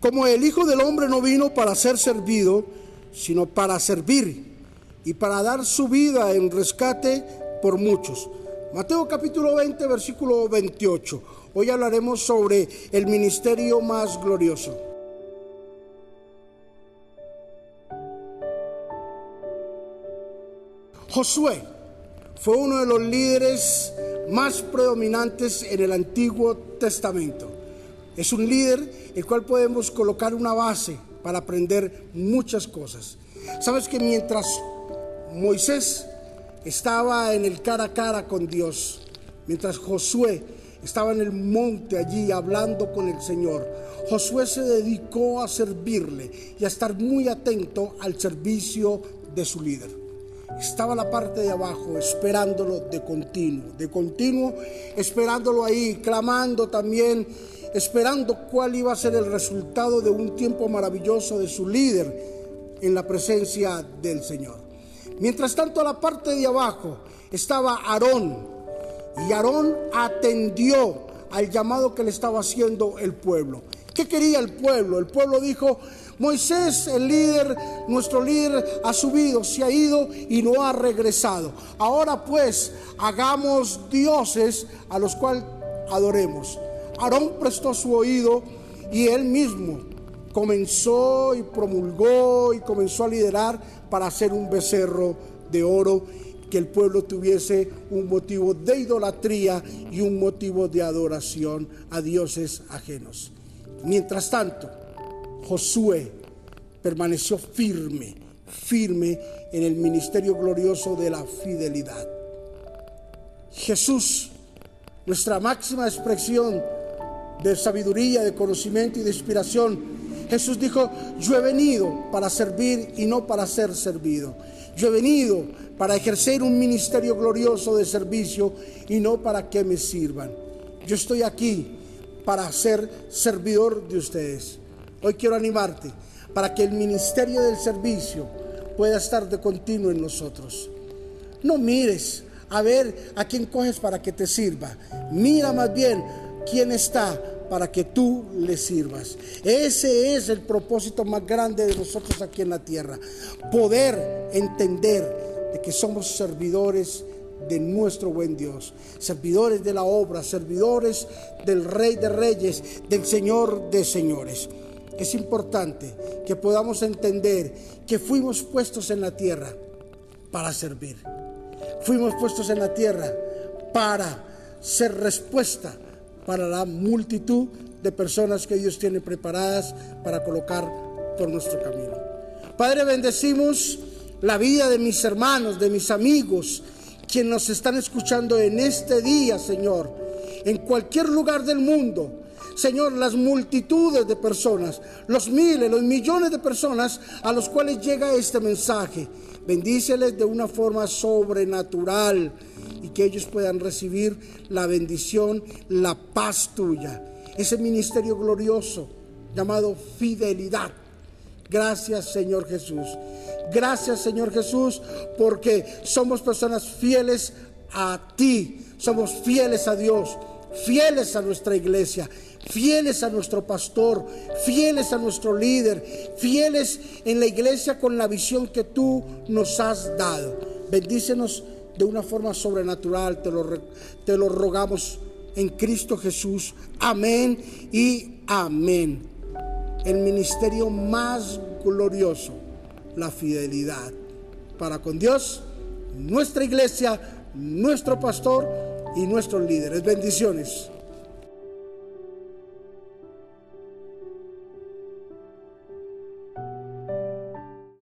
Como el Hijo del Hombre no vino para ser servido, sino para servir y para dar su vida en rescate por muchos. Mateo capítulo 20, versículo 28. Hoy hablaremos sobre el ministerio más glorioso. Josué fue uno de los líderes más predominantes en el Antiguo Testamento. Es un líder el cual podemos colocar una base para aprender muchas cosas. Sabes que mientras Moisés estaba en el cara a cara con Dios, mientras Josué estaba en el monte allí hablando con el Señor, Josué se dedicó a servirle y a estar muy atento al servicio de su líder estaba la parte de abajo esperándolo de continuo, de continuo, esperándolo ahí, clamando también, esperando cuál iba a ser el resultado de un tiempo maravilloso de su líder en la presencia del Señor. Mientras tanto, a la parte de abajo estaba Aarón y Aarón atendió al llamado que le estaba haciendo el pueblo. ¿Qué quería el pueblo? El pueblo dijo, Moisés, el líder, nuestro líder, ha subido, se ha ido y no ha regresado. Ahora pues, hagamos dioses a los cuales adoremos. Aarón prestó su oído y él mismo comenzó y promulgó y comenzó a liderar para hacer un becerro de oro que el pueblo tuviese un motivo de idolatría y un motivo de adoración a dioses ajenos. Mientras tanto, Josué permaneció firme, firme en el ministerio glorioso de la fidelidad. Jesús, nuestra máxima expresión de sabiduría, de conocimiento y de inspiración, Jesús dijo, yo he venido para servir y no para ser servido. Yo he venido para ejercer un ministerio glorioso de servicio y no para que me sirvan. Yo estoy aquí para ser servidor de ustedes. Hoy quiero animarte para que el ministerio del servicio pueda estar de continuo en nosotros. No mires a ver a quién coges para que te sirva. Mira más bien quién está para que tú le sirvas. Ese es el propósito más grande de nosotros aquí en la tierra. Poder entender de que somos servidores de nuestro buen Dios, servidores de la obra, servidores del Rey de Reyes, del Señor de Señores es importante que podamos entender que fuimos puestos en la tierra para servir. Fuimos puestos en la tierra para ser respuesta para la multitud de personas que Dios tiene preparadas para colocar por nuestro camino. Padre, bendecimos la vida de mis hermanos, de mis amigos, quienes nos están escuchando en este día, Señor, en cualquier lugar del mundo Señor, las multitudes de personas, los miles, los millones de personas a los cuales llega este mensaje. Bendíceles de una forma sobrenatural y que ellos puedan recibir la bendición, la paz tuya. Ese ministerio glorioso llamado fidelidad. Gracias Señor Jesús. Gracias Señor Jesús porque somos personas fieles a ti. Somos fieles a Dios, fieles a nuestra iglesia fieles a nuestro pastor, fieles a nuestro líder, fieles en la iglesia con la visión que tú nos has dado. Bendícenos de una forma sobrenatural, te lo, te lo rogamos en Cristo Jesús. Amén y amén. El ministerio más glorioso, la fidelidad para con Dios, nuestra iglesia, nuestro pastor y nuestros líderes. Bendiciones.